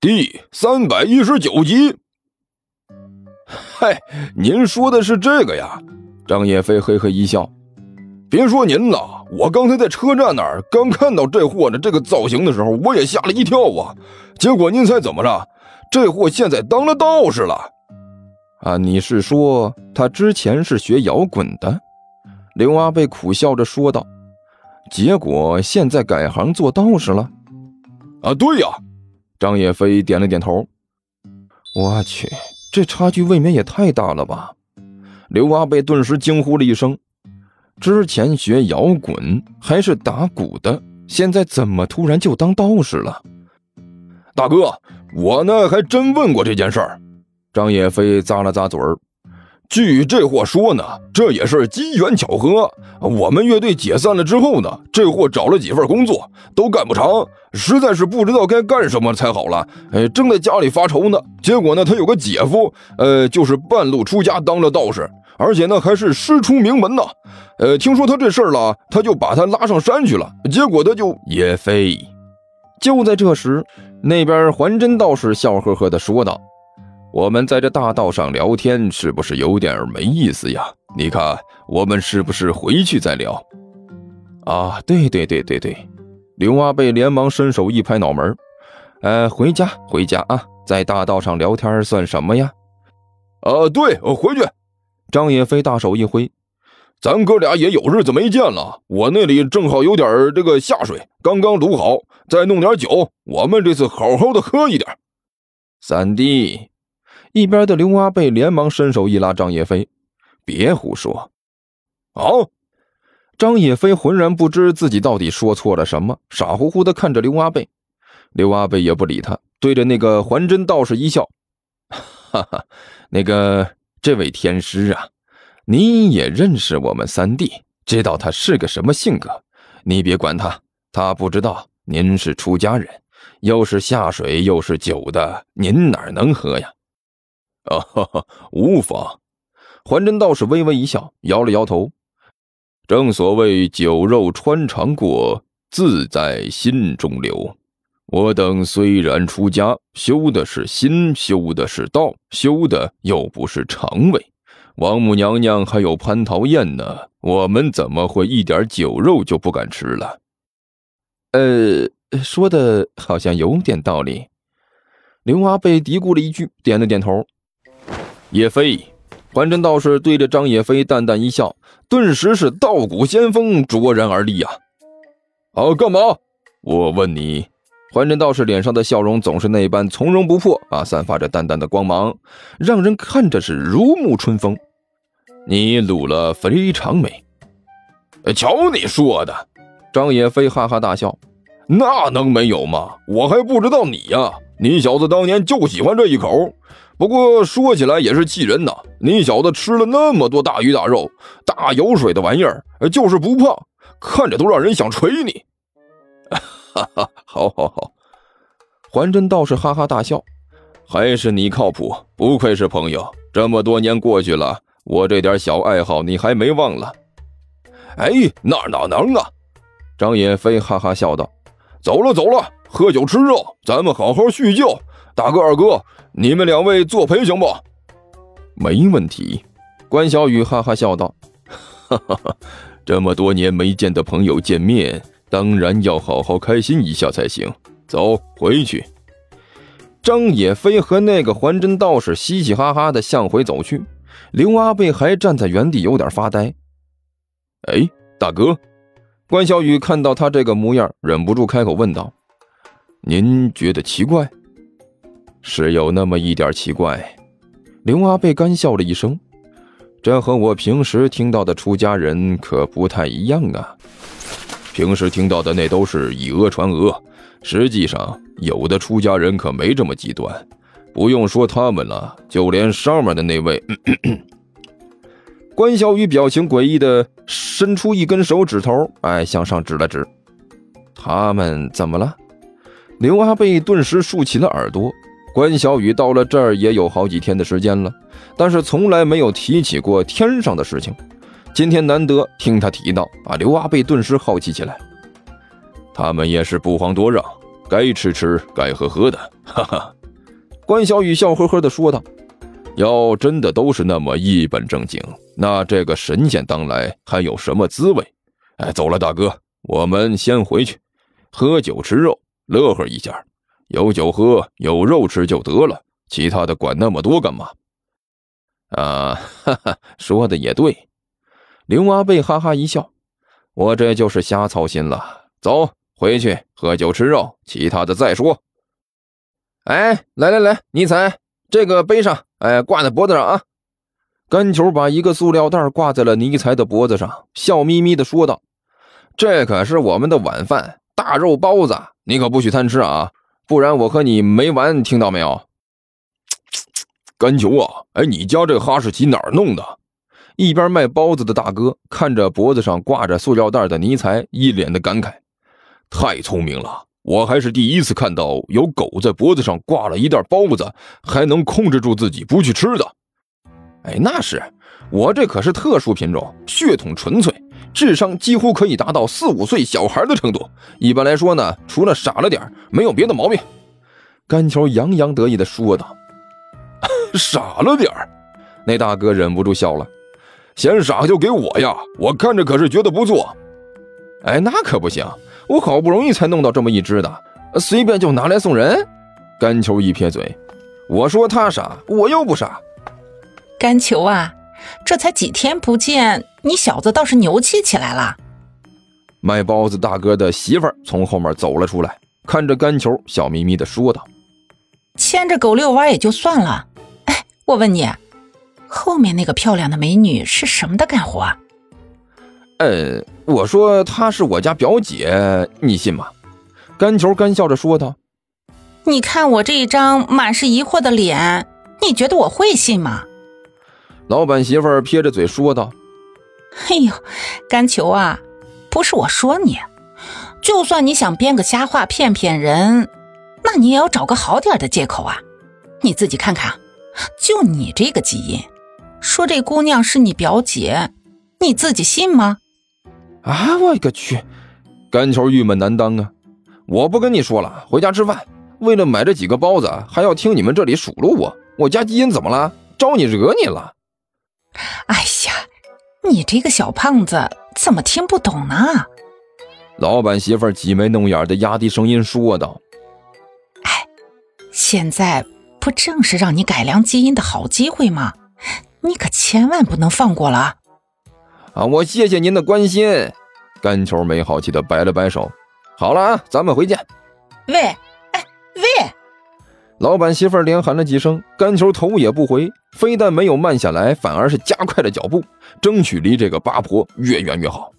第三百一十九集。嗨，您说的是这个呀？张叶飞嘿嘿一笑。别说您了，我刚才在车站那儿刚看到这货的这个造型的时候，我也吓了一跳啊。结果您猜怎么着？这货现在当了道士了。啊，你是说他之前是学摇滚的？刘阿贝苦笑着说道。结果现在改行做道士了。啊，对呀。张野飞点了点头。我去，这差距未免也太大了吧！刘阿贝顿时惊呼了一声：“之前学摇滚还是打鼓的，现在怎么突然就当道士了？”大哥，我呢还真问过这件事儿。张野飞咂了咂嘴儿。据这货说呢，这也是机缘巧合。我们乐队解散了之后呢，这货找了几份工作都干不长，实在是不知道该干什么才好了。哎，正在家里发愁呢，结果呢，他有个姐夫，呃，就是半路出家当了道士，而且呢还是师出名门呐。呃，听说他这事儿了，他就把他拉上山去了。结果他就也飞。就在这时，那边还真道士笑呵呵地说道。我们在这大道上聊天，是不是有点没意思呀？你看，我们是不是回去再聊？啊，对对对对对！刘阿贝连忙伸手一拍脑门呃，回家回家啊，在大道上聊天算什么呀？呃，对，回去。张野飞大手一挥，咱哥俩也有日子没见了。我那里正好有点这个下水，刚刚卤好，再弄点酒，我们这次好好的喝一点。三弟。一边的刘阿贝连忙伸手一拉张叶飞：“别胡说！”哦，张叶飞浑然不知自己到底说错了什么，傻乎乎的看着刘阿贝。刘阿贝也不理他，对着那个还真道士一笑：“哈哈，那个这位天师啊，你也认识我们三弟，知道他是个什么性格。你别管他，他不知道您是出家人，又是下水又是酒的，您哪能喝呀？”啊哈哈，无妨。还真道士微微一笑，摇了摇头。正所谓酒肉穿肠过，自在心中留。我等虽然出家，修的是心，修的是道，修的又不是肠胃。王母娘娘还有蟠桃宴呢，我们怎么会一点酒肉就不敢吃了？呃，说的好像有点道理。刘阿贝嘀咕了一句，点了点头。叶飞，还真道士对着张叶飞淡淡一笑，顿时是道骨仙风卓然而立呀！啊，干嘛？我问你。还真道士脸上的笑容总是那般从容不迫啊，散发着淡淡的光芒，让人看着是如沐春风。你卤了非常美。瞧你说的！张叶飞哈哈大笑。那能没有吗？我还不知道你呀，你小子当年就喜欢这一口。不过说起来也是气人呐！你小子吃了那么多大鱼大肉、大油水的玩意儿，就是不胖，看着都让人想捶你。哈哈，好，好，好！还真道士哈哈大笑，还是你靠谱，不愧是朋友。这么多年过去了，我这点小爱好你还没忘了？哎，那哪能啊！张野飞哈哈笑道：“走了，走了，喝酒吃肉，咱们好好叙旧。大哥、二哥。”你们两位作陪行不？没问题。关小雨哈哈笑道：“哈哈哈，这么多年没见的朋友见面，当然要好好开心一下才行。走，回去。”张野飞和那个还真道士嘻嘻哈哈的向回走去，刘阿贝还站在原地有点发呆。哎，大哥，关小雨看到他这个模样，忍不住开口问道：“您觉得奇怪？”是有那么一点奇怪，刘阿贝干笑了一声，这和我平时听到的出家人可不太一样啊。平时听到的那都是以讹传讹，实际上有的出家人可没这么极端。不用说他们了，就连上面的那位，关小雨表情诡异的伸出一根手指头，哎，向上指了指。他们怎么了？刘阿贝顿时竖起了耳朵。关小雨到了这儿也有好几天的时间了，但是从来没有提起过天上的事情。今天难得听他提到，啊，刘阿贝顿时好奇起来。他们也是不遑多让，该吃吃，该喝喝的。哈哈。关小雨笑呵呵地说道：“要真的都是那么一本正经，那这个神仙当来还有什么滋味？哎，走了，大哥，我们先回去，喝酒吃肉，乐呵一下。有酒喝，有肉吃就得了，其他的管那么多干嘛？”啊，哈哈，说的也对。刘阿贝哈哈一笑：“我这就是瞎操心了。走，回去喝酒吃肉，其他的再说。”哎，来来来，尼采，这个背上，哎，挂在脖子上啊。甘球把一个塑料袋挂在了尼采的脖子上，笑眯眯的说道：“这可是我们的晚饭，大肉包子，你可不许贪吃啊，不然我和你没完，听到没有？”甘球啊，哎，你家这哈士奇哪儿弄的？一边卖包子的大哥看着脖子上挂着塑料袋的尼采，一脸的感慨：“太聪明了，我还是第一次看到有狗在脖子上挂了一袋包子，还能控制住自己不去吃的。”哎，那是我这可是特殊品种，血统纯粹，智商几乎可以达到四五岁小孩的程度。一般来说呢，除了傻了点没有别的毛病。”甘球洋洋得意地说道。傻了点，那大哥忍不住笑了。嫌傻就给我呀，我看着可是觉得不错。哎，那可不行，我好不容易才弄到这么一只的，随便就拿来送人。甘球一撇嘴，我说他傻，我又不傻。甘球啊，这才几天不见，你小子倒是牛气起来了。卖包子大哥的媳妇儿从后面走了出来，看着干球，笑眯眯的说道：“牵着狗遛弯也就算了。”哎我问你，后面那个漂亮的美女是什么的干活？呃，我说她是我家表姐，你信吗？干球干笑着说道。你看我这一张满是疑惑的脸，你觉得我会信吗？老板媳妇撇着嘴说道。哎呦，甘球啊，不是我说你，就算你想编个瞎话骗骗人，那你也要找个好点的借口啊！你自己看看。就你这个基因，说这姑娘是你表姐，你自己信吗？啊，我个去！甘球郁闷难当啊！我不跟你说了，回家吃饭。为了买这几个包子，还要听你们这里数落我。我家基因怎么了？招你惹你了？哎呀，你这个小胖子怎么听不懂呢？老板媳妇挤眉弄眼的压低声音说道：“哎，现在。”不正是让你改良基因的好机会吗？你可千万不能放过了！啊，我谢谢您的关心。干球没好气的摆了摆手。好了啊，咱们回见。喂！老板媳妇连喊了几声，干球头也不回，非但没有慢下来，反而是加快了脚步，争取离这个八婆越远越好。